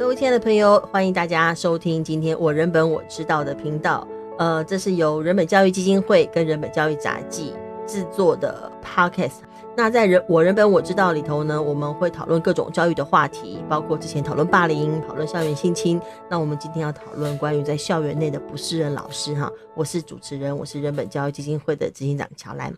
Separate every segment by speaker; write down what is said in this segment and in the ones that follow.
Speaker 1: 各位亲爱的朋友，欢迎大家收听今天我人本我知道的频道。呃，这是由人本教育基金会跟人本教育杂记制作的 podcast。那在人我人本我知道里头呢，我们会讨论各种教育的话题，包括之前讨论霸凌、讨论校园性侵。那我们今天要讨论关于在校园内的不适任老师哈。我是主持人，我是人本教育基金会的执行长乔兰。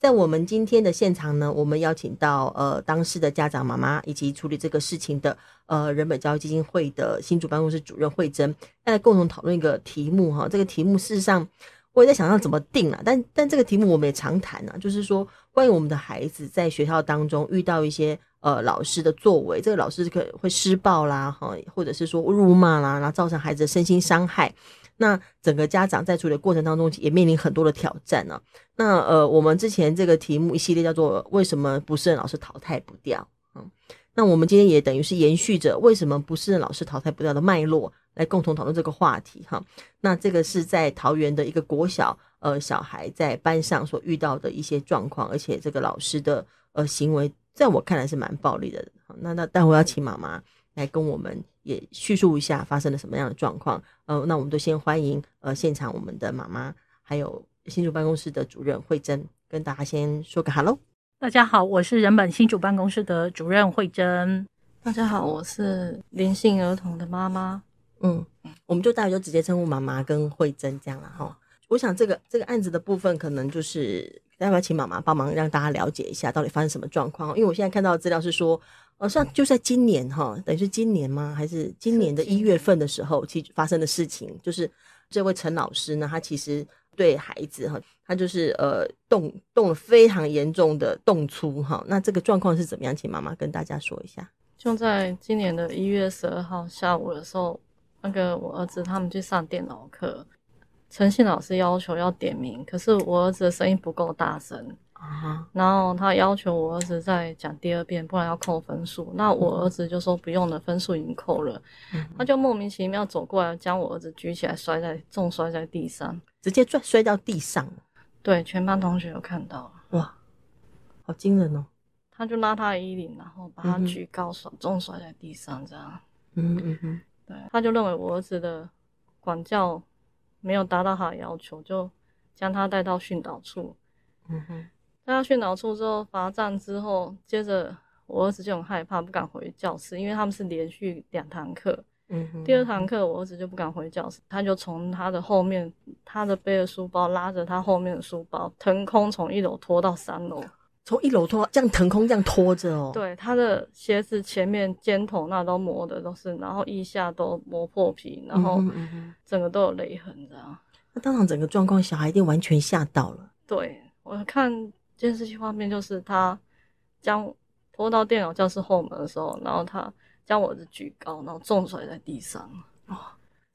Speaker 1: 在我们今天的现场呢，我们邀请到呃当事的家长妈妈以及处理这个事情的呃人本教育基金会的新竹办公室主任慧珍，来共同讨论一个题目哈。这个题目事实上我也在想要怎么定啊，但但这个题目我们也常谈啊，就是说关于我们的孩子在学校当中遇到一些呃老师的作为，这个老师可会施暴啦哈，或者是说辱骂啦，然后造成孩子的身心伤害。那整个家长在处理的过程当中也面临很多的挑战呢、那呃，我们之前这个题目一系列叫做“为什么不胜任老师淘汰不掉”嗯，那我们今天也等于是延续着为什么不适任老师淘汰不掉的脉络，来共同讨论这个话题哈。那这个是在桃园的一个国小呃小孩在班上所遇到的一些状况，而且这个老师的呃行为在我看来是蛮暴力的。那那待会要请妈妈来跟我们。也叙述一下发生了什么样的状况。呃，那我们都先欢迎呃现场我们的妈妈，还有新竹办公室的主任慧珍，跟大家先说个 hello。
Speaker 2: 大家好，我是人本新竹办公室的主任慧珍。
Speaker 3: 大家好，我是林姓儿童的妈妈。
Speaker 1: 嗯，我们就大家就直接称呼妈妈跟慧珍这样了哈。我想这个这个案子的部分，可能就是待会请妈妈帮忙让大家了解一下到底发生什么状况。因为我现在看到的资料是说。哦，像就在今年哈，等于是今年吗？还是今年的一月份的时候，其实发生的事情，就是这位陈老师呢，他其实对孩子哈，他就是呃动动了非常严重的动粗哈。那这个状况是怎么样？请妈妈跟大家说一下。
Speaker 3: 就在今年的一月十二号下午的时候，那个我儿子他们去上电脑课，陈信老师要求要点名，可是我儿子的声音不够大声。啊，然后他要求我儿子再讲第二遍，不然要扣分数。那我儿子就说不用了，分数已经扣了。嗯，他就莫名其妙走过来，将我儿子举起来，摔在重摔在地上，
Speaker 1: 直接摔摔到地上。
Speaker 3: 对，全班同学都看到了。
Speaker 1: 哇，好惊人哦！
Speaker 3: 他就拉他的衣领，然后把他举高，摔重摔在地上，这样。嗯嗯嗯。对，他就认为我儿子的管教没有达到他的要求，就将他带到训导处。嗯哼。他去脑处之后罚站之后，接着我儿子就很害怕，不敢回教室，因为他们是连续两堂课。嗯哼。第二堂课我儿子就不敢回教室，他就从他的后面，他的背的书包拉着他后面的书包，腾空从一楼拖到三楼。
Speaker 1: 从一楼拖，这样腾空这样拖着哦。
Speaker 3: 对，他的鞋子前面尖头那都磨的都是，然后腋下都磨破皮，然后整个都有勒痕这样。
Speaker 1: 那当场整个状况，小孩一定完全吓到了。
Speaker 3: 对，我看。监视器画面就是他将拖到电脑教室后门的时候，然后他将我的举高，然后重摔在地上。
Speaker 1: 哦，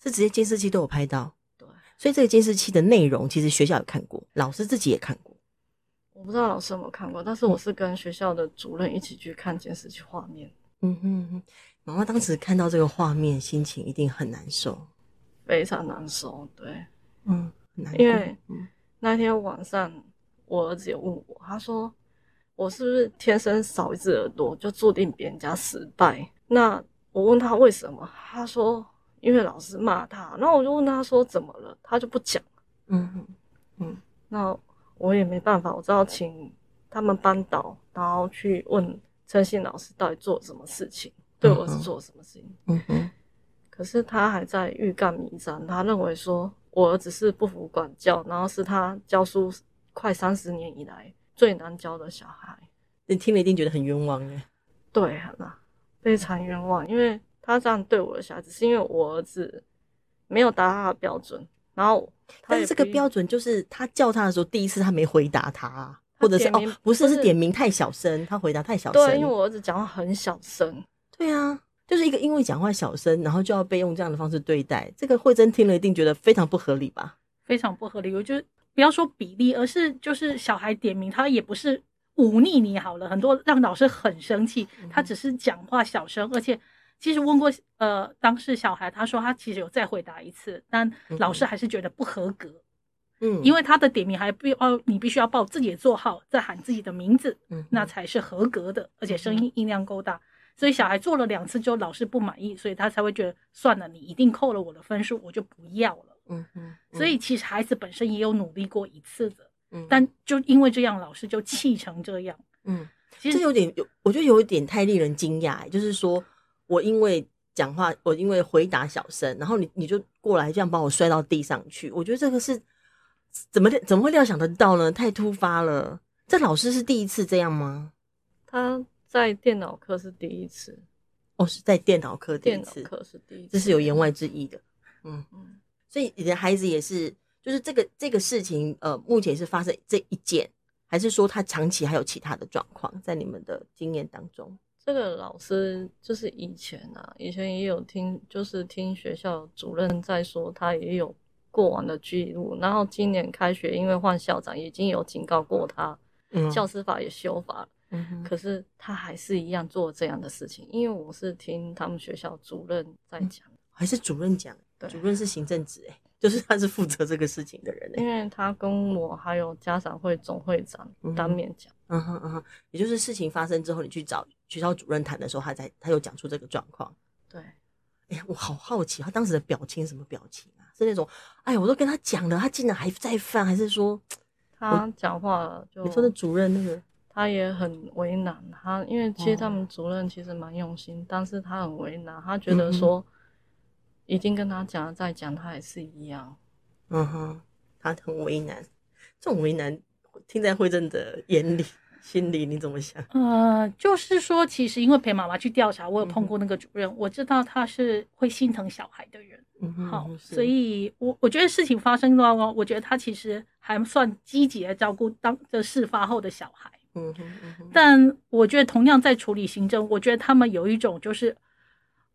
Speaker 1: 是直接监视器都有拍到。
Speaker 3: 对，
Speaker 1: 所以这个监视器的内容其实学校有看过，老师自己也看过。
Speaker 3: 我不知道老师有没有看过，但是我是跟学校的主任一起去看监视器画面。
Speaker 1: 嗯哼哼，妈妈当时看到这个画面，心情一定很难受，
Speaker 3: 非常难受。对，
Speaker 1: 嗯。
Speaker 3: 因为那天晚上。我儿子也问我，他说：“我是不是天生少一只耳朵，就注定别人家失败？”那我问他为什么，他说：“因为老师骂他。”然后我就问他说：“怎么了？”他就不讲。嗯嗯嗯。那我也没办法，我只好请他们班导，然后去问陈信老师到底做什么事情，对我儿子做什么事情。嗯哼。可是他还在欲盖弥彰，他认为说我儿子是不服管教，然后是他教书。快三十年以来最难教的小孩，
Speaker 1: 你听了一定觉得很冤枉耶。
Speaker 3: 对啊，非常冤枉，因为他这样对我的小孩子，是因为我儿子没有达到他的标准，然后
Speaker 1: 但是这个标准就是他叫他的时候，第一次他没回答他，或者是哦不是是点名太小声，他回答太小声。
Speaker 3: 对，因为我儿子讲话很小声。
Speaker 1: 对啊，就是一个因为讲话小声，然后就要被用这样的方式对待，这个慧珍听了一定觉得非常不合理吧？
Speaker 2: 非常不合理，我觉得。不要说比例，而是就是小孩点名，他也不是忤逆你好了，很多让老师很生气，他只是讲话小声，而且其实问过呃当事小孩，他说他其实有再回答一次，但老师还是觉得不合格，嗯，因为他的点名还必哦你必须要报自己的座号，再喊自己的名字，嗯，那才是合格的，而且声音音量够大，所以小孩做了两次之后，老师不满意，所以他才会觉得算了，你一定扣了我的分数，我就不要了。
Speaker 1: 嗯嗯。
Speaker 2: 所以其实孩子本身也有努力过一次的，
Speaker 1: 嗯，
Speaker 2: 但就因为这样，老师就气成这样。
Speaker 1: 嗯，其实这有点有，我觉得有一点太令人惊讶，就是说我因为讲话，我因为回答小声，然后你你就过来这样把我摔到地上去，我觉得这个是怎么怎么会料想得到呢？太突发了。这老师是第一次这样吗？
Speaker 3: 他在电脑课是第一次，
Speaker 1: 哦，是在电脑课第一次，
Speaker 3: 电脑课是第一次，
Speaker 1: 这是有言外之意的。嗯嗯，所以你的孩子也是，就是这个这个事情，呃，目前是发生这一件，还是说他长期还有其他的状况？在你们的经验当中，
Speaker 3: 这个老师就是以前啊，以前也有听，就是听学校主任在说，他也有过往的记录，然后今年开学，因为换校长，已经有警告过他。嗯、教师法也修法了，嗯、可是他还是一样做这样的事情。因为我是听他们学校主任在讲、嗯，还
Speaker 1: 是主任讲？
Speaker 3: 对，
Speaker 1: 主任是行政职，哎，就是他是负责这个事情的人。
Speaker 3: 因为他跟我还有家长会总会长当面讲，
Speaker 1: 嗯哼嗯哼，也就是事情发生之后，你去找学校主任谈的时候，他才他有讲出这个状况。
Speaker 3: 对，
Speaker 1: 哎呀，我好好奇，他当时的表情什么表情啊？是那种，哎呀，我都跟他讲了，他竟然还在犯，还是说？
Speaker 3: 他讲话就
Speaker 1: 你说的主任那个，
Speaker 3: 他也很为难。他因为其实他们主任其实蛮用心，哦、但是他很为难。他觉得说已经跟他讲了，再讲他也是一样。
Speaker 1: 嗯哼，他很为难。这种为难听在惠贞的眼里。心里你怎么想？
Speaker 2: 呃，就是说，其实因为陪妈妈去调查，我有碰过那个主任，嗯、我知道他是会心疼小孩的人。嗯哼，好，所以我我觉得事情发生的话，我觉得他其实还算积极的照顾当这事发后的小孩。嗯哼，嗯哼，但我觉得同样在处理行政，我觉得他们有一种就是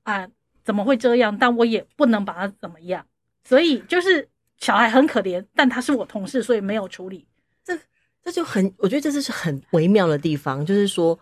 Speaker 2: 啊，怎么会这样？但我也不能把他怎么样，所以就是小孩很可怜，但他是我同事，所以没有处理。
Speaker 1: 这这就很，我觉得这是很微妙的地方，就是说，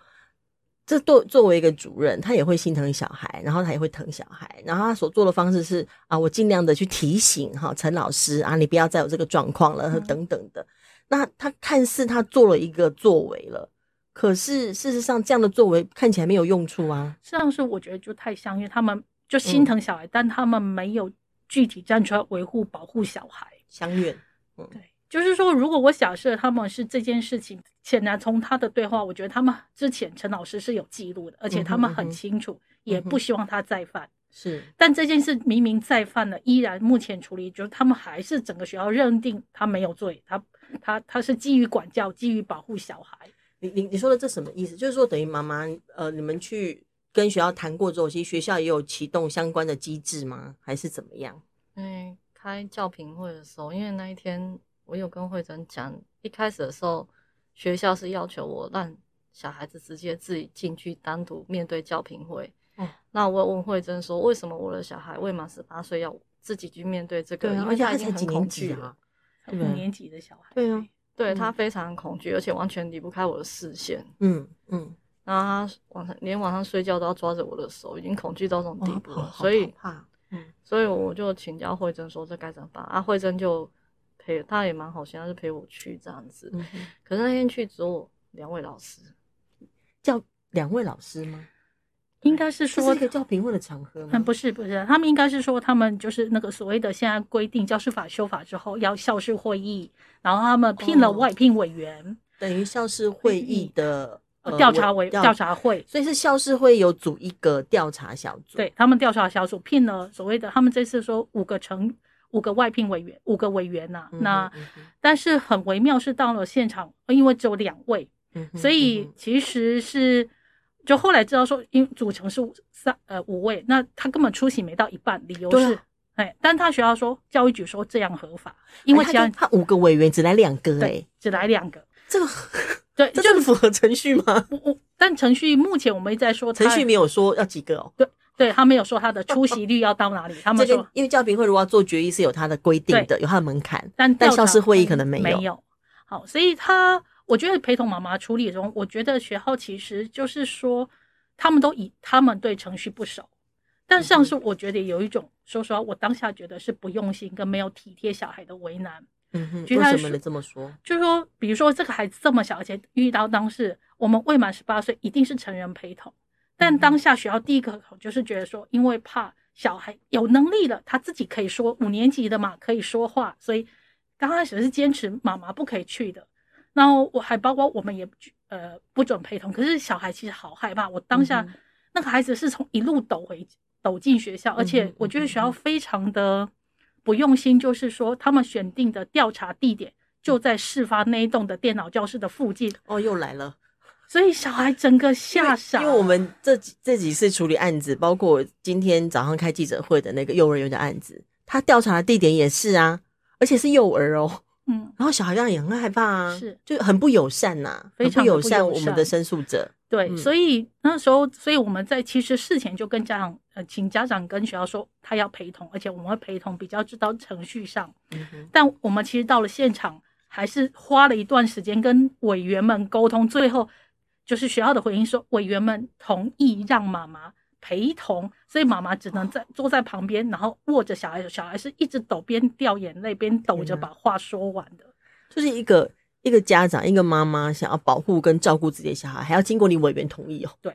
Speaker 1: 这作作为一个主任，他也会心疼小孩，然后他也会疼小孩，然后他所做的方式是啊，我尽量的去提醒哈陈老师啊，你不要再有这个状况了，嗯、等等的。那他看似他做了一个作为了，可是事实上这样的作为看起来没有用处啊。
Speaker 2: 实际上是我觉得就太像，因为他们就心疼小孩，嗯、但他们没有具体站出来维护保护小孩，
Speaker 1: 相远。嗯，
Speaker 2: 对。就是说，如果我假设他们是这件事情，显然从他的对话，我觉得他们之前陈老师是有记录的，而且他们很清楚，也不希望他再犯。
Speaker 1: 是，
Speaker 2: 但这件事明明再犯了，依然目前处理，就是他们还是整个学校认定他没有罪，他他他是基于管教，基于保护小孩。
Speaker 1: 你你你说的这什么意思？就是说等于妈妈呃，你们去跟学校谈过之后，其实学校也有启动相关的机制吗？还是怎么样？
Speaker 3: 嗯，开教评会的时候，因为那一天。我有跟慧珍讲，一开始的时候，学校是要求我让小孩子直接自己进去单独面对教评会。嗯，那我问慧珍说，为什么我的小孩未满十八岁要自己去面对这个？
Speaker 1: 对啊，
Speaker 3: 因为他已经
Speaker 1: 很恐惧了，
Speaker 2: 五年级的小孩。
Speaker 1: 对啊，
Speaker 3: 对他非常恐惧，而且完全离不开我的视线。
Speaker 1: 嗯嗯，
Speaker 3: 然后他晚上连晚上睡觉都要抓着我的手，已经恐惧到这种地步了。所以所以我就请教慧珍说，这该怎么办？啊，慧珍就。陪他也蛮好心，他就陪我去这样子。嗯、可是那天去只有两位老师，
Speaker 1: 叫两位老师吗？
Speaker 2: 应该是
Speaker 1: 说一个教评会的场合吗？
Speaker 2: 嗯，不是不是，他们应该是说他们就是那个所谓的现在规定教师法修法之后要校事会议，然后他们聘了外聘委员，哦、
Speaker 1: 等于校事会议的
Speaker 2: 调查委调查会，
Speaker 1: 所以是校事会有组一个调查小组，
Speaker 2: 对他们调查小组聘了所谓的他们这次说五个成。五个外聘委员，五个委员呐、啊。嗯、哼那但是很微妙，是到了现场，因为只有两位，嗯、所以其实是就后来知道说，因组成是三呃五位，那他根本出席没到一半，理由是哎、啊，但他学校说教育局说这样合法，因为其他、哎、他，
Speaker 1: 他五个委员只来两个哎，
Speaker 2: 只来两个，
Speaker 1: 这个对，这就是符合程序吗？
Speaker 2: 但程序目前我们一直在说，
Speaker 1: 程序没有说要几个哦，
Speaker 2: 对。对，他没有说他的出席率要到哪里，他们说
Speaker 1: 因为教评会如果要做决议是有他的规定的，有他的门槛，
Speaker 2: 但
Speaker 1: 但校事会议可能没有。
Speaker 2: 没有。好，所以他我觉得陪同妈妈处理中，我觉得学校其实就是说，他们都以他们对程序不熟，但像是我觉得有一种、说实话，我当下觉得是不用心跟没有体贴小孩的为难。
Speaker 1: 嗯哼，为什么你这么说？
Speaker 2: 就是说，比如说这个孩子这么小，而且遇到当事，我们未满十八岁，一定是成人陪同。但当下学校第一个口就是觉得说，因为怕小孩有能力了，他自己可以说五年级的嘛，可以说话，所以刚开始是坚持妈妈不可以去的。然后我还包括我们也呃不准陪同，可是小孩其实好害怕。我当下那个孩子是从一路抖回抖进学校，而且我觉得学校非常的不用心，就是说他们选定的调查地点就在事发那一栋的电脑教室的附近。
Speaker 1: 哦，又来了。
Speaker 2: 所以小孩整个吓傻，
Speaker 1: 因为我们这几这几次处理案子，包括今天早上开记者会的那个幼儿园的案子，他调查的地点也是啊，而且是幼儿哦，嗯，然后小孩这样也很害怕啊，是就很不友善呐、啊，非常不友善我们的申诉者。
Speaker 2: 对，所以那时候，所以我们在其实事前就跟家长呃，请家长跟学校说他要陪同，而且我们会陪同比较知道程序上，但我们其实到了现场还是花了一段时间跟委员们沟通，最后。就是学校的回应说，委员们同意让妈妈陪同，所以妈妈只能在坐在旁边，然后握着小孩，小孩是一直抖，边掉眼泪边抖着把话说完的。
Speaker 1: 就是一个一个家长，一个妈妈想要保护跟照顾自己的小孩，还要经过你委员同意哦。
Speaker 2: 对，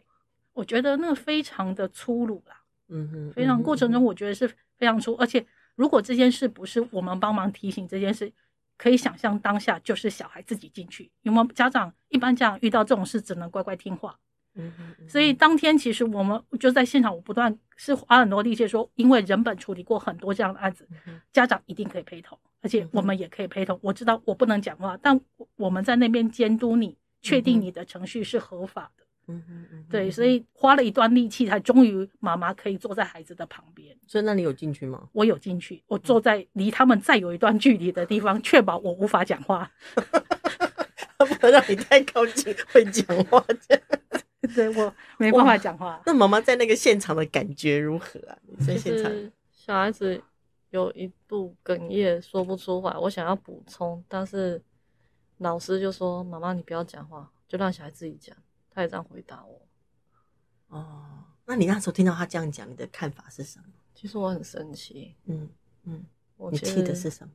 Speaker 2: 我觉得那个非常的粗鲁啦，嗯哼，非常过程中我觉得是非常粗，而且如果这件事不是我们帮忙提醒这件事。可以想象当下就是小孩自己进去，有没有家长？一般家长遇到这种事只能乖乖听话。嗯嗯。所以当天其实我们就在现场，我不断是花很多力气说，因为人本处理过很多这样的案子，家长一定可以陪同，而且我们也可以陪同。我知道我不能讲话，但我们在那边监督你，确定你的程序是合法的。嗯嗯嗯，对，所以花了一段力气，才终于妈妈可以坐在孩子的旁边。
Speaker 1: 所以那你有进去吗？
Speaker 2: 我有进去，我坐在离他们再有一段距离的地方，确保我无法讲话。
Speaker 1: 他不能让你太靠近会讲话这样。
Speaker 2: 对，我 没办法讲话。
Speaker 1: 那妈妈在那个现场的感觉如何啊？你在现场，
Speaker 3: 小孩子有一度哽咽说不出话，我想要补充，但是老师就说：“妈妈，你不要讲话，就让小孩自己讲。”他也这样回答我。
Speaker 1: 哦，那你那时候听到他这样讲，你的看法是什么？
Speaker 3: 其实我很生气。嗯嗯，我
Speaker 1: 你气的是什么？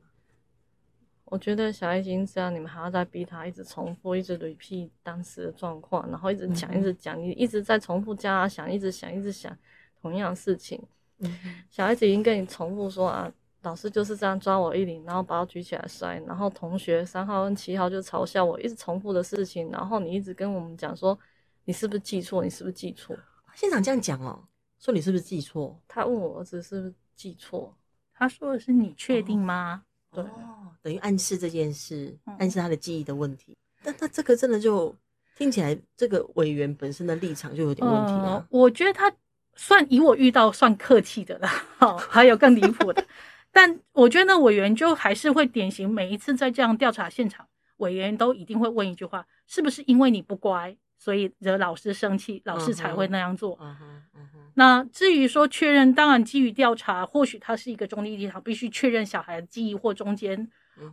Speaker 3: 我觉得小孩已经这样，你们还要再逼他一直重复，一直 repeat 当时的状况，然后一直讲，一直讲，你一直在重复叫他想，一直想，一直想同样的事情。嗯，小孩子已经跟你重复说啊。老师就是这样抓我衣领，然后把我举起来摔，然后同学三号跟七号就嘲笑我，一直重复的事情，然后你一直跟我们讲说，你是不是记错？你是不是记错？
Speaker 1: 现场这样讲哦，说你是不是记错？
Speaker 3: 他问我儿子是不是记错？
Speaker 2: 他说的是你确定吗？
Speaker 1: 哦、对，哦，等于暗示这件事，暗示他的记忆的问题。嗯、但他这个真的就听起来，这个委员本身的立场就有点问题啊。
Speaker 2: 呃、我觉得他算以我遇到算客气的了，哦，还有更离谱的。但我觉得那委员就还是会典型，每一次在这样调查现场，委员都一定会问一句话：是不是因为你不乖，所以惹老师生气，老师才会那样做？嗯哼，嗯哼。那至于说确认，当然基于调查，或许他是一个中立立场，必须确认小孩的记忆或中间。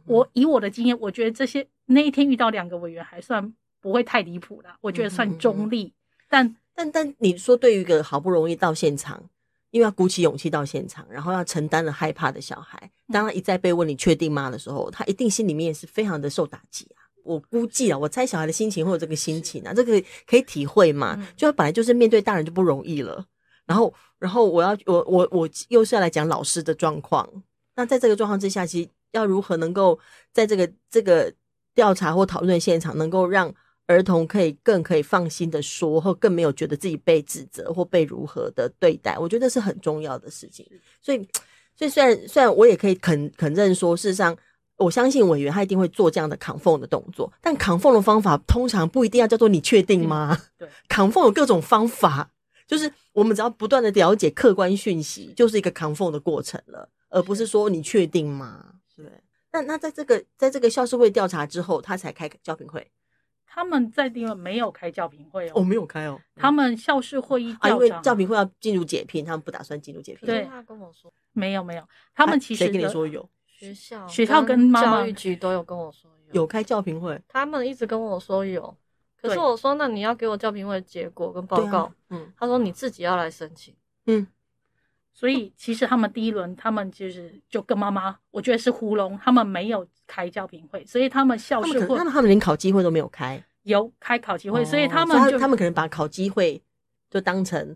Speaker 2: 我以我的经验，我觉得这些那一天遇到两个委员还算不会太离谱啦，我觉得算中立。但
Speaker 1: 但但你说，对于一个好不容易到现场。因为要鼓起勇气到现场，然后要承担了害怕的小孩，当他一再被问“你确定吗”的时候，他一定心里面是非常的受打击啊。我估计啊，我猜小孩的心情会有这个心情啊，这个可以体会嘛。就他本来就是面对大人就不容易了，然后，然后我要我我我又是要来讲老师的状况。那在这个状况之下，其实要如何能够在这个这个调查或讨论现场，能够让儿童可以更可以放心的说，或更没有觉得自己被指责或被如何的对待，我觉得是很重要的事情。所以，所以虽然虽然我也可以肯肯认说，事实上我相信委员他一定会做这样的 confirm 的动作，但 confirm 的方法通常不一定要叫做你确定吗？对，confirm 有各种方法，就是我们只要不断的了解客观讯息，就是一个 confirm 的过程了，而不是说你确定吗？对。那那在这个在这个校事会调查之后，他才开教评会。
Speaker 2: 他们在地方没有开教评会哦，
Speaker 1: 哦，没有开哦。
Speaker 2: 他们校事会议
Speaker 1: 啊，因为教评会要进入解聘，他们不打算进入解聘。
Speaker 2: 对，他跟我说没有没有，他们其实谁
Speaker 1: 跟你说有？
Speaker 3: 学校
Speaker 2: 学校跟
Speaker 3: 教育局都有跟我说
Speaker 1: 有有开教评会，
Speaker 3: 他们一直跟我说有，可是我说那你要给我教评会结果跟报告，嗯，他说你自己要来申请，嗯。
Speaker 2: 所以其实他们第一轮，他们就是就跟妈妈，我觉得是糊弄，他们没有开教评会，所以他们校事会，
Speaker 1: 他们他们连考机会都没有开，
Speaker 2: 有开考机会，哦、所以他们就
Speaker 1: 他，他们可能把考机会就当成。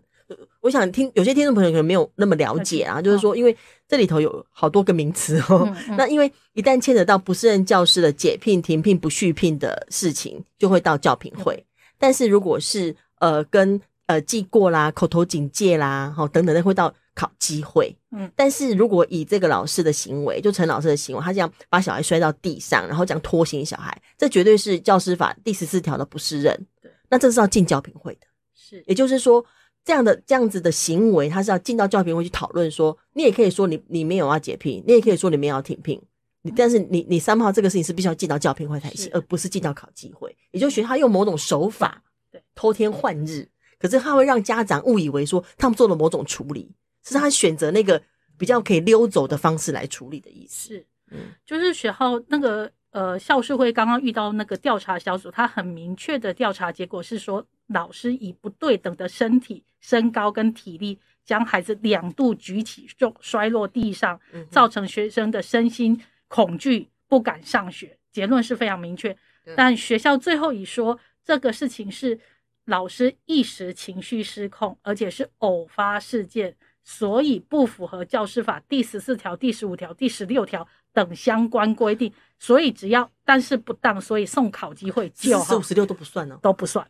Speaker 1: 我想听有些听众朋友可能没有那么了解啊，就是说，因为这里头有好多个名词哦。嗯嗯、那因为一旦牵扯到不适任教师的解聘、停聘、不续聘的事情，就会到教评会。嗯、但是如果是呃跟呃记过啦、口头警戒啦、哈等等的，会到考机会。嗯，但是如果以这个老师的行为，就陈老师的行为，他这样把小孩摔到地上，然后这样拖行小孩，这绝对是教师法第十四条的不适任。对，那这是要进教评会的。是，也就是说。这样的这样子的行为，他是要进到教评会去讨论。说，你也可以说你你没有要解聘，你也可以说你没有要停聘。你但是你你三号这个事情是必须要进到教评会才行，而不是进到考机会。也就是学校用某种手法，对，偷天换日。可是他会让家长误以为说他们做了某种处理，是他选择那个比较可以溜走的方式来处理的意思。
Speaker 2: 是，嗯，就是学校那个。呃，校事会刚刚遇到那个调查小组，他很明确的调查结果是说，老师以不对等的身体、身高跟体力，将孩子两度举起就摔落地上，造成学生的身心恐惧，不敢上学。结论是非常明确，但学校最后已说这个事情是老师一时情绪失控，而且是偶发事件，所以不符合教师法第十四条、第十五条、第十六条。等相关规定，所以只要但是不当，所以送考机会就。
Speaker 1: 十五十六都不算呢？
Speaker 2: 都不算。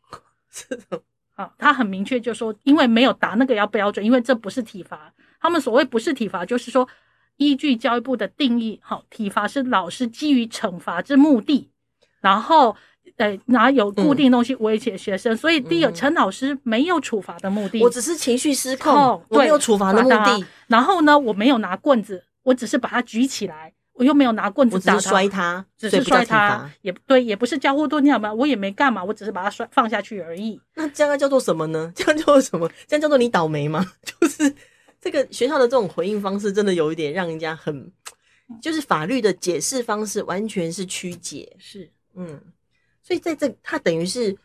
Speaker 2: 是的，啊，他很明确就说，因为没有达那个要标准，因为这不是体罚。他们所谓不是体罚，就是说依据教育部的定义，好，体罚是老师基于惩罚之目的，然后呃拿有固定东西威胁学生。嗯、所以第一个，陈老师没有处罚的目的，
Speaker 1: 我只是情绪失控，哦、我没有处罚的目的。
Speaker 2: 然后呢，我没有拿棍子。我只是把他举起来，我又没有拿棍子打他，
Speaker 1: 我只是摔他，
Speaker 2: 只是摔他，也不对，也不是交互蹲跳嘛，我也没干嘛，我只是把他摔放下去而已。
Speaker 1: 那这样叫做什么呢？这样叫做什么？这样叫做你倒霉吗？就是这个学校的这种回应方式，真的有一点让人家很，就是法律的解释方式完全是曲解。是，嗯，所以在这，他等于是。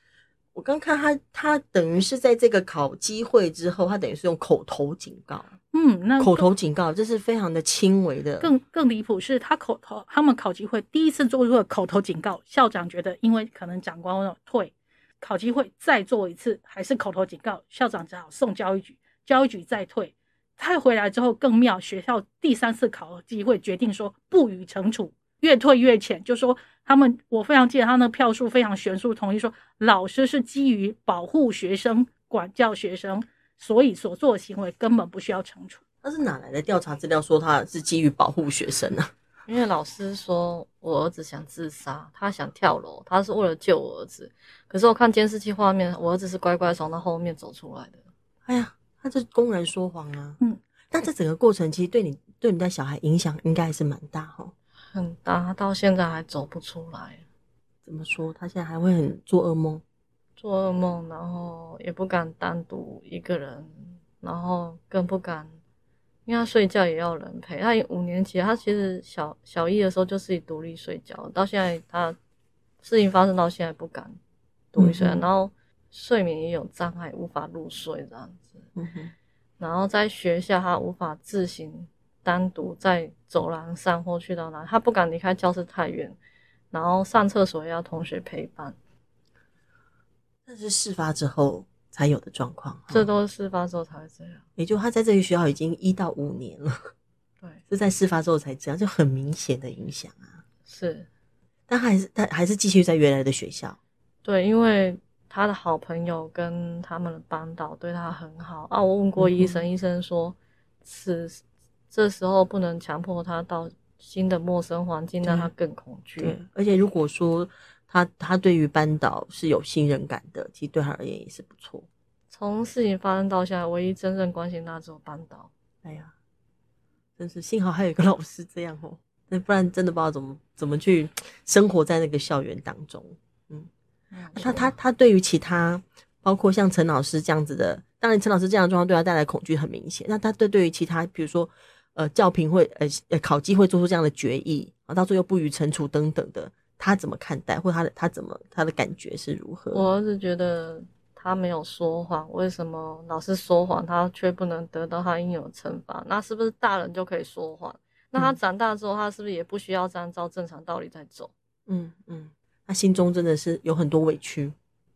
Speaker 1: 我刚看他，他等于是在这个考机会之后，他等于是用口头警告。嗯，那口头警告这是非常的轻微的。
Speaker 2: 更更离谱是他口头，他们考机会第一次做出了口头警告，校长觉得因为可能长官退，考机会再做一次还是口头警告，校长只好送教育局，教育局再退。他回来之后更妙，学校第三次考机会决定说不予惩处。越退越浅，就说他们，我非常记得他那个票数非常悬殊，同意说老师是基于保护学生、管教学生，所以所做的行为根本不需要惩处。
Speaker 1: 他是哪来的调查资料说他是基于保护学生呢？
Speaker 3: 因为老师说我儿子想自杀，他想跳楼，他是为了救我儿子。可是我看监视器画面，我儿子是乖乖从他后面走出来的。
Speaker 1: 哎呀，他这公然说谎啊！嗯，但这整个过程其实对你对你的小孩影响应该还是蛮大哈。
Speaker 3: 很大，他到现在还走不出来。
Speaker 1: 怎么说？他现在还会很做噩梦，
Speaker 3: 做噩梦，然后也不敢单独一个人，然后更不敢，因为他睡觉也要人陪。他五年级，他其实小小一的时候就自己独立睡觉，到现在他事情发生到现在不敢独立睡，嗯、然后睡眠也有障碍，无法入睡这样子。嗯、哼然后在学校他无法自行。单独在走廊上或去到哪，他不敢离开教室太远，然后上厕所也要同学陪伴。
Speaker 1: 那是事发之后才有的状况，
Speaker 3: 这都是事发之后才会这样。
Speaker 1: 也就他在这个学校已经一到五年了，对，是在事发之后才这样，就很明显的影响啊。
Speaker 3: 是，
Speaker 1: 但还是他还是继续在原来的学校。
Speaker 3: 对，因为他的好朋友跟他们的班导对他很好啊。我问过医生，嗯、医生说是。这时候不能强迫他到新的陌生环境，让他更恐惧。
Speaker 1: 对，而且如果说他他对于班导是有信任感的，其实对他而言也是不错。
Speaker 3: 从事情发生到现在，唯一真正关心他只有班导。
Speaker 1: 哎呀，真是幸好还有一个老师这样哦，那不然真的不知道怎么怎么去生活在那个校园当中。嗯，啊、他他他对于其他，包括像陈老师这样子的，当然陈老师这样的状况对他带来恐惧很明显。那他对对于其他，比如说。呃，教评会呃呃考绩会做出这样的决议啊，到最后又不予惩处等等的，他怎么看待，或他的他怎么他的感觉是如何？
Speaker 3: 我是觉得他没有说谎，为什么老是说谎，他却不能得到他应有的惩罚？那是不是大人就可以说谎？那他长大之后，他是不是也不需要按照正常道理在走？
Speaker 1: 嗯嗯，他心中真的是有很多委屈，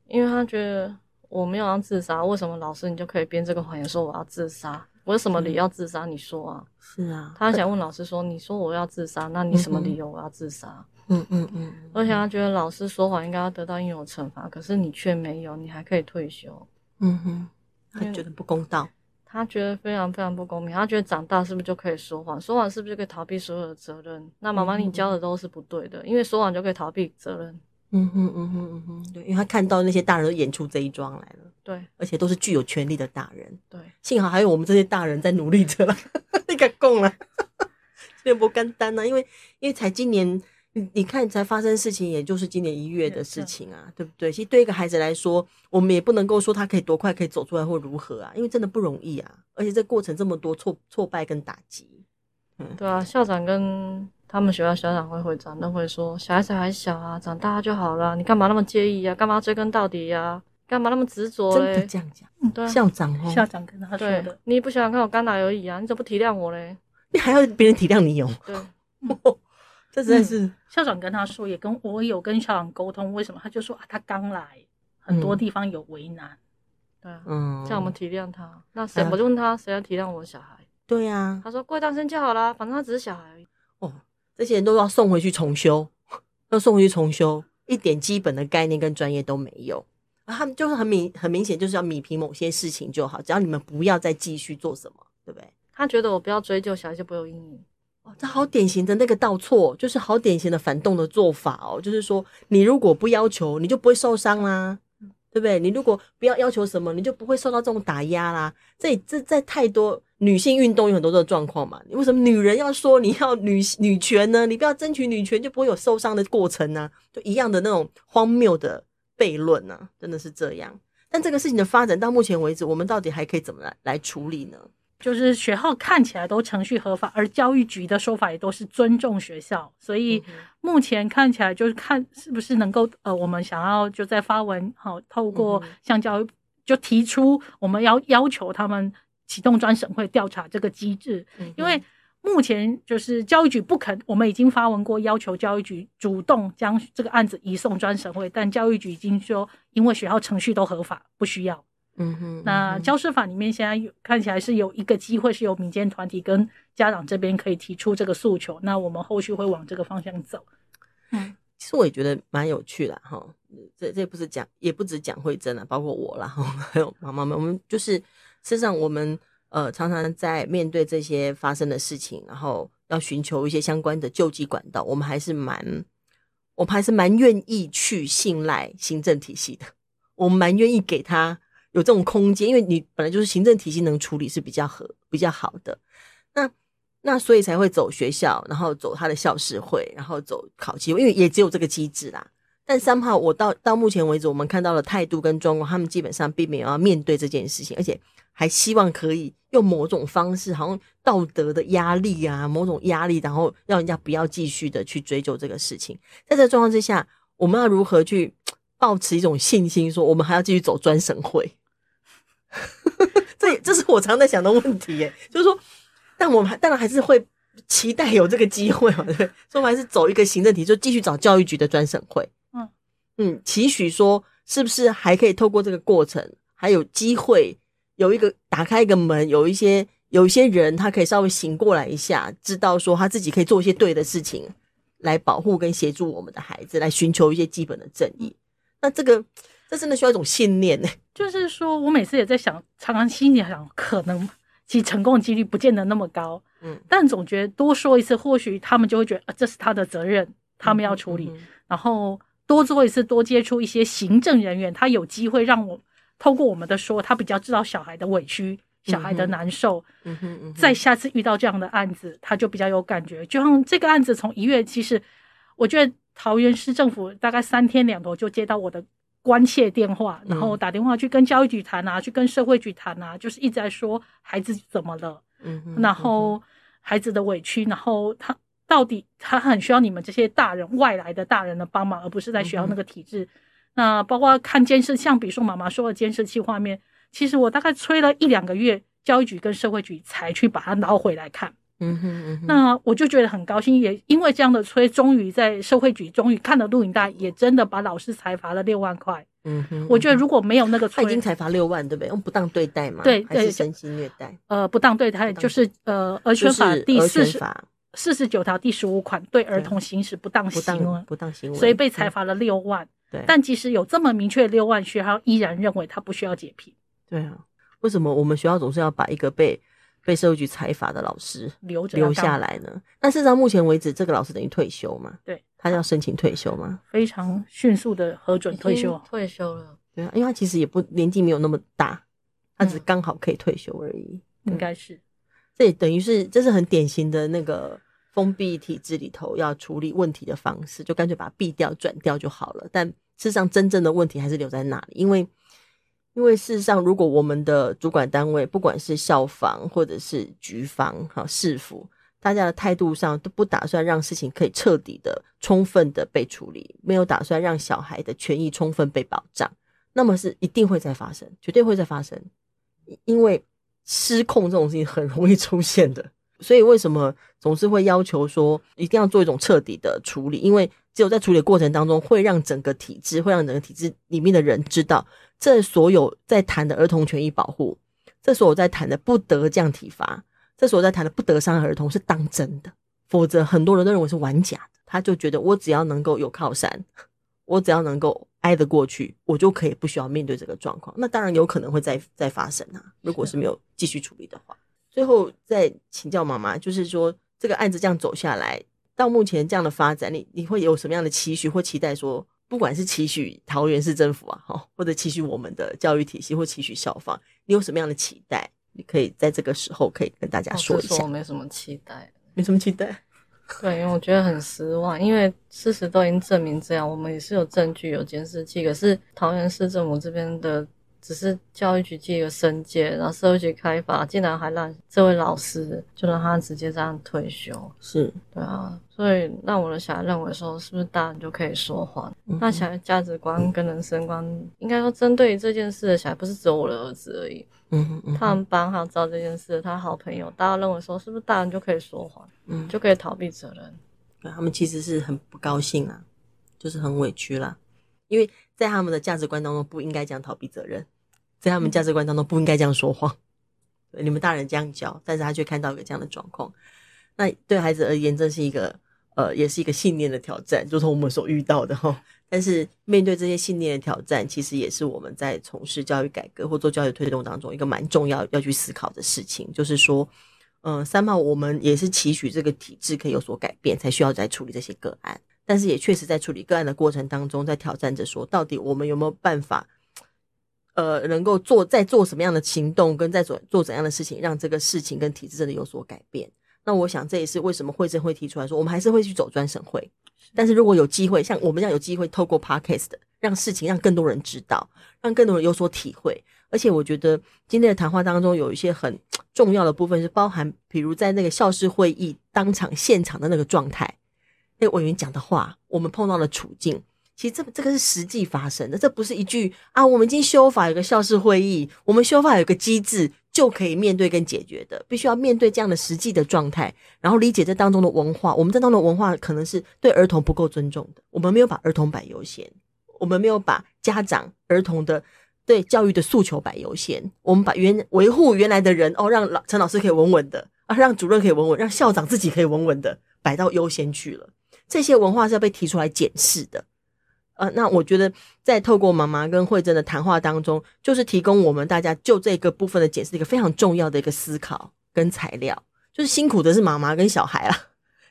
Speaker 3: 因为他觉得。我没有要自杀，为什么老师你就可以编这个谎言说我要自杀？我有什么理由要自杀？你说啊？
Speaker 1: 是啊，
Speaker 3: 他想问老师说，你说我要自杀，那你什么理由我要自杀？
Speaker 1: 嗯嗯嗯，
Speaker 3: 而且他觉得老师说谎应该要得到应有的惩罚，可是你却没有，你还可以退休。
Speaker 1: 嗯哼，他觉得不公道，
Speaker 3: 他觉得非常非常不公平。他觉得长大是不是就可以说谎？说谎是不是就可以逃避所有的责任？那妈妈，你教的都是不对的，因为说谎就可以逃避责任。
Speaker 1: 嗯哼嗯哼嗯哼，对，因为他看到那些大人都演出这一桩来了，
Speaker 3: 对，
Speaker 1: 而且都是具有权力的大人，
Speaker 3: 对，
Speaker 1: 幸好还有我们这些大人在努力着了，那个供了，这不简单呢，因为因为才今年。你你看，才发生事情，也就是今年一月的事情啊，对不对？其实对一个孩子来说，我们也不能够说他可以多快可以走出来或如何啊，因为真的不容易啊，而且这过程这么多挫挫败跟打击。
Speaker 3: 嗯，对啊，校长跟他们学校校长会会长都会说，小孩子还小啊，长大就好了，你干嘛那么介意呀？干嘛追根到底呀？干嘛那么执着？
Speaker 1: 真的这样讲？嗯，对啊，校长哦，
Speaker 2: 校长跟他说的，
Speaker 3: 你不想想看我刚来而已啊，你怎么不体谅我嘞？
Speaker 1: 你还要别人体谅你哦？
Speaker 3: 对。
Speaker 1: 这真的是、嗯、
Speaker 2: 校长跟他说，也跟我有跟校长沟通，为什么？他就说啊，他刚来，很多地方有为难，
Speaker 3: 对、嗯，嗯，叫我们体谅他。那谁？我就问他，谁要体谅我的小孩？
Speaker 1: 对呀、啊，
Speaker 3: 他说过一段时间就好啦，反正他只是小孩而已。
Speaker 1: 哦，这些人都要送回去重修，要送回去重修，一点基本的概念跟专业都没有。他们就是很明很明显，就是要米平某些事情就好，只要你们不要再继续做什么，对不对？
Speaker 3: 他觉得我不要追究小孩，就不会有阴影。
Speaker 1: 哦，这好典型的那个倒错，就是好典型的反动的做法哦。就是说，你如果不要求，你就不会受伤啦，对不对？你如果不要要求什么，你就不会受到这种打压啦。这这在太多女性运动有很多的状况嘛。为什么女人要说你要女女权呢？你不要争取女权，就不会有受伤的过程呢？就一样的那种荒谬的悖论呢，真的是这样。但这个事情的发展到目前为止，我们到底还可以怎么来来处理呢？
Speaker 2: 就是学校看起来都程序合法，而教育局的说法也都是尊重学校，所以目前看起来就是看是不是能够呃，我们想要就在发文好，透过向教育就提出我们要要求他们启动专审会调查这个机制，因为目前就是教育局不肯，我们已经发文过要求教育局主动将这个案子移送专审会，但教育局已经说因为学校程序都合法，不需要。
Speaker 1: 嗯哼，
Speaker 2: 那教师法里面现在有看起来是有一个机会，是由民间团体跟家长这边可以提出这个诉求。那我们后续会往这个方向走。
Speaker 1: 嗯，其实我也觉得蛮有趣的哈。这这不是讲，也不止讲慧珍啊，包括我啦，还有妈妈们，我们就是事实上我们呃常常在面对这些发生的事情，然后要寻求一些相关的救济管道，我们还是蛮，我们还是蛮愿意去信赖行政体系的，我们蛮愿意给他。有这种空间，因为你本来就是行政体系能处理是比较合比较好的，那那所以才会走学校，然后走他的校事会，然后走考绩，因为也只有这个机制啦。但三号我到到目前为止，我们看到的态度跟状况，他们基本上并没有要面对这件事情，而且还希望可以用某种方式，好像道德的压力啊，某种压力，然后让人家不要继续的去追究这个事情。在这个状况之下，我们要如何去 保持一种信心，说我们还要继续走专审会？这这是我常在想的问题耶，就是说，但我们还当然还是会期待有这个机会嘛，对不对？所以我们还是走一个行政体，就继续找教育局的专审会。嗯嗯，期许说是不是还可以透过这个过程，还有机会有一个打开一个门，有一些有一些人他可以稍微醒过来一下，知道说他自己可以做一些对的事情，来保护跟协助我们的孩子，来寻求一些基本的正义。那这个。这真的需要一种信念呢。
Speaker 2: 就是说，我每次也在想，常常心里想，可能其实成功的几率不见得那么高。嗯，但总觉得多说一次，或许他们就会觉得，啊，这是他的责任，他们要处理。嗯嗯嗯、然后多做一次，多接触一些行政人员，他有机会让我透过我们的说，他比较知道小孩的委屈，小孩的难受。嗯哼，嗯，在下次遇到这样的案子，他就比较有感觉。就像这个案子从一月，其实我觉得桃园市政府大概三天两头就接到我的。关切电话，然后打电话去跟教育局谈啊，嗯、去跟社会局谈啊，就是一直在说孩子怎么了，嗯哼，然后孩子的委屈，然后他到底他很需要你们这些大人外来的大人的帮忙，而不是在学校那个体制。那包括看监视，像比如说妈妈说的监视器画面，其实我大概催了一两个月，教育局跟社会局才去把它捞回来看。
Speaker 1: 嗯哼嗯哼。
Speaker 2: 那我就觉得很高兴，也因为这样的催，终于在社会局终于看了录影带，也真的把老师裁罚了六万块。
Speaker 1: 嗯哼。
Speaker 2: 我觉得如果没有那个催，
Speaker 1: 他已经裁罚六万，对不对？用不当对待嘛？
Speaker 2: 对，
Speaker 1: 还是身心虐待？
Speaker 2: 呃，不当对待就是呃，儿权法第四十四十九条第十五款，对儿童行使不当行为，
Speaker 1: 不当行为，
Speaker 2: 所以被裁罚了六万。对。但即使有这么明确的六万，学校依然认为他不需要解聘。
Speaker 1: 对啊。为什么我们学校总是要把一个被被社会局裁罚的老师留留下来呢？但事实上，目前为止，这个老师等于退休嘛？
Speaker 2: 对，
Speaker 1: 他要申请退休吗？
Speaker 2: 非常迅速的核准退休，
Speaker 3: 退休了。
Speaker 1: 对啊，因为他其实也不年纪没有那么大，他只刚好可以退休而已。
Speaker 2: 嗯、应该是，
Speaker 1: 这也等于是这是很典型的那个封闭体制里头要处理问题的方式，就干脆把它闭掉、转掉就好了。但事实上，真正的问题还是留在那里，因为。因为事实上，如果我们的主管单位，不管是校方或者是局方、哈市府，大家的态度上都不打算让事情可以彻底的、充分的被处理，没有打算让小孩的权益充分被保障，那么是一定会再发生，绝对会再发生。因为失控这种事情很容易出现的，所以为什么总是会要求说一定要做一种彻底的处理？因为只有在处理过程当中，会让整个体制，会让整个体制里面的人知道。这所有在谈的儿童权益保护，这所有在谈的不得这样体罚，这所有在谈的不得伤害儿童是当真的，否则很多人都认为是玩假的。他就觉得我只要能够有靠山，我只要能够挨得过去，我就可以不需要面对这个状况。那当然有可能会再再发生啊，如果是没有继续处理的话。最后再请教妈妈，就是说这个案子这样走下来，到目前这样的发展，你你会有什么样的期许或期待说？不管是期许桃园市政府啊，哈，或者期许我们的教育体系，或期许校方，你有什么样的期待？你可以在这个时候可以跟大家说一下。
Speaker 3: 我没什么期待，
Speaker 1: 没什么期待。
Speaker 3: 对，因为我觉得很失望，因为事实都已经证明这样，我们也是有证据、有监视器，可是桃园市政府这边的。只是教育局借一个申诫，然后社会局开发，竟然还让这位老师就让他直接这样退休，
Speaker 1: 是
Speaker 3: 对啊，所以让我的小孩认为说，是不是大人就可以说谎？嗯、那小孩价值观跟人生观，应该说针对于这件事的小孩，不是只有我的儿子而已。嗯嗯，他们班还有知道这件事，他好朋友，大家认为说，是不是大人就可以说谎？嗯，就可以逃避责任？
Speaker 1: 对，他们其实是很不高兴啊，就是很委屈啦，因为在他们的价值观当中，不应该这样逃避责任。在他们价值观当中不应该这样说谎，你们大人这样教，但是他却看到一个这样的状况，那对孩子而言，这是一个呃，也是一个信念的挑战，就是我们所遇到的哈。但是面对这些信念的挑战，其实也是我们在从事教育改革或做教育推动当中一个蛮重要要去思考的事情，就是说，嗯、呃，三号我们也是期许这个体制可以有所改变，才需要再处理这些个案，但是也确实在处理个案的过程当中，在挑战着说，到底我们有没有办法？呃，能够做在做什么样的行动，跟在做做怎样的事情，让这个事情跟体制真的有所改变。那我想这也是为什么惠政会提出来说，我们还是会去走专省会。但是如果有机会，像我们这样有机会透过 Podcast 让事情让更多人知道，让更多人有所体会。而且我觉得今天的谈话当中有一些很重要的部分，是包含，比如在那个校事会议当场现场的那个状态，那个委员讲的话，我们碰到的处境。其实这这个是实际发生的，这不是一句啊，我们已经修法有个校事会议，我们修法有个机制就可以面对跟解决的，必须要面对这样的实际的状态，然后理解这当中的文化。我们这当中的文化可能是对儿童不够尊重的，我们没有把儿童摆优先，我们没有把家长儿童的对教育的诉求摆优先，我们把原维护原来的人哦，让老陈老师可以稳稳的啊，让主任可以稳稳，让校长自己可以稳稳的摆到优先去了。这些文化是要被提出来检视的。呃，那我觉得在透过妈妈跟慧珍的谈话当中，就是提供我们大家就这个部分的解释一个非常重要的一个思考跟材料。就是辛苦的是妈妈跟小孩啊，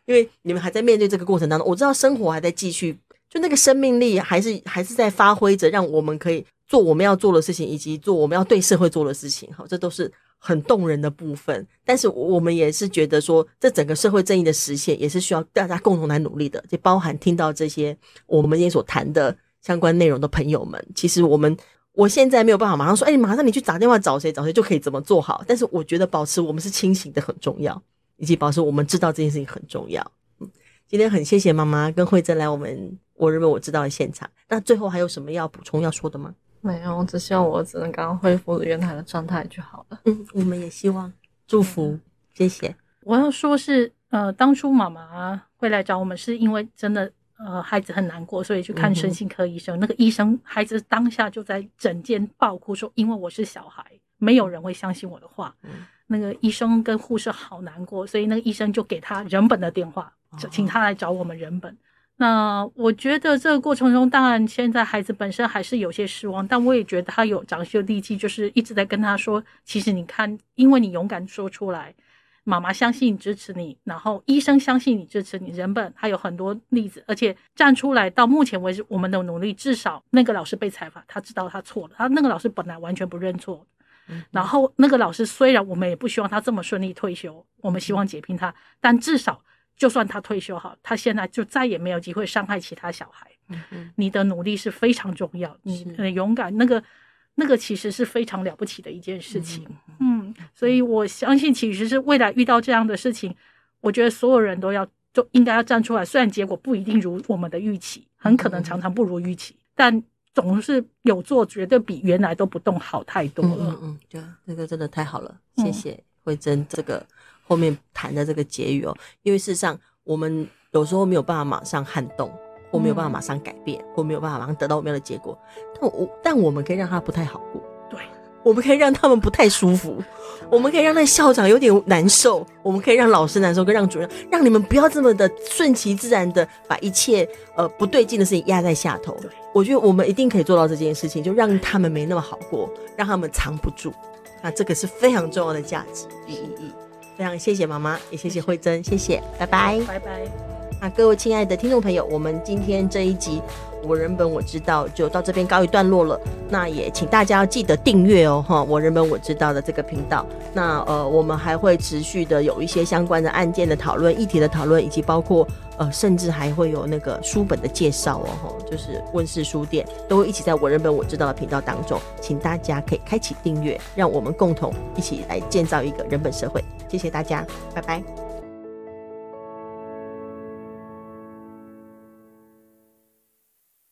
Speaker 1: 因为你们还在面对这个过程当中，我知道生活还在继续，就那个生命力还是还是在发挥着，让我们可以做我们要做的事情，以及做我们要对社会做的事情。好，这都是。很动人的部分，但是我们也是觉得说，这整个社会正义的实现也是需要大家共同来努力的。就包含听到这些我们今天所谈的相关内容的朋友们，其实我们我现在没有办法马上说，哎，马上你去打电话找谁找谁就可以怎么做好。但是我觉得保持我们是清醒的很重要，以及保持我们知道这件事情很重要。嗯，今天很谢谢妈妈跟惠珍来我们我认为我知道的现场。那最后还有什么要补充要说的吗？
Speaker 3: 没有，我只希望我只能刚刚恢复原来的状态就好了。
Speaker 1: 嗯，我们也希望，祝福，谢谢。
Speaker 2: 我要说是，呃，当初妈妈会来找我们，是因为真的，呃，孩子很难过，所以去看身心科医生。嗯、那个医生，孩子当下就在诊间爆哭说：“因为我是小孩，没有人会相信我的话。嗯”那个医生跟护士好难过，所以那个医生就给他人本的电话，请他来找我们人本。哦、那我觉得这个过程中，当然现在孩子本身还是有些失望，但我也觉得他有长些力气，就是一直在跟他说：“其实你看，因为你勇敢说出来，妈妈相信你支持你，然后医生相信你支持你，人本还有很多例子，而且站出来到目前为止，我们的努力至少那个老师被采访，他知道他错了，他那个老师本来完全不认错。”然后那个老师虽然我们也不希望他这么顺利退休，我们希望解聘他，但至少就算他退休好，他现在就再也没有机会伤害其他小孩。你的努力是非常重要，你很勇敢，那个那个其实是非常了不起的一件事情。嗯，所以我相信其实是未来遇到这样的事情，我觉得所有人都要就应该要站出来，虽然结果不一定如我们的预期，很可能常常不如预期，但。总是有做，绝对比原来都不动好太多了。
Speaker 1: 嗯嗯，对、嗯，这个真的太好了，谢谢慧珍这个后面谈的这个结语哦。因为事实上，我们有时候没有办法马上撼动，或没有办法马上改变，或没有办法马上得到我们要的结果。但我但我们可以让他不太好过。
Speaker 2: 对。
Speaker 1: 我们可以让他们不太舒服，我们可以让那校长有点难受，我们可以让老师难受，跟让主任，让你们不要这么的顺其自然的把一切呃不对劲的事情压在下头。我觉得我们一定可以做到这件事情，就让他们没那么好过，让他们藏不住。那这个是非常重要的价值与意义。非常谢谢妈妈，也谢谢慧珍，谢谢，拜拜，
Speaker 2: 拜拜。
Speaker 1: 那各位亲爱的听众朋友，我们今天这一集。我人本我知道，就到这边告一段落了。那也请大家要记得订阅哦，哈！我人本我知道的这个频道。那呃，我们还会持续的有一些相关的案件的讨论、议题的讨论，以及包括呃，甚至还会有那个书本的介绍哦，哈！就是问世书店都会一起在我人本我知道的频道当中，请大家可以开启订阅，让我们共同一起来建造一个人本社会。谢谢大家，拜拜。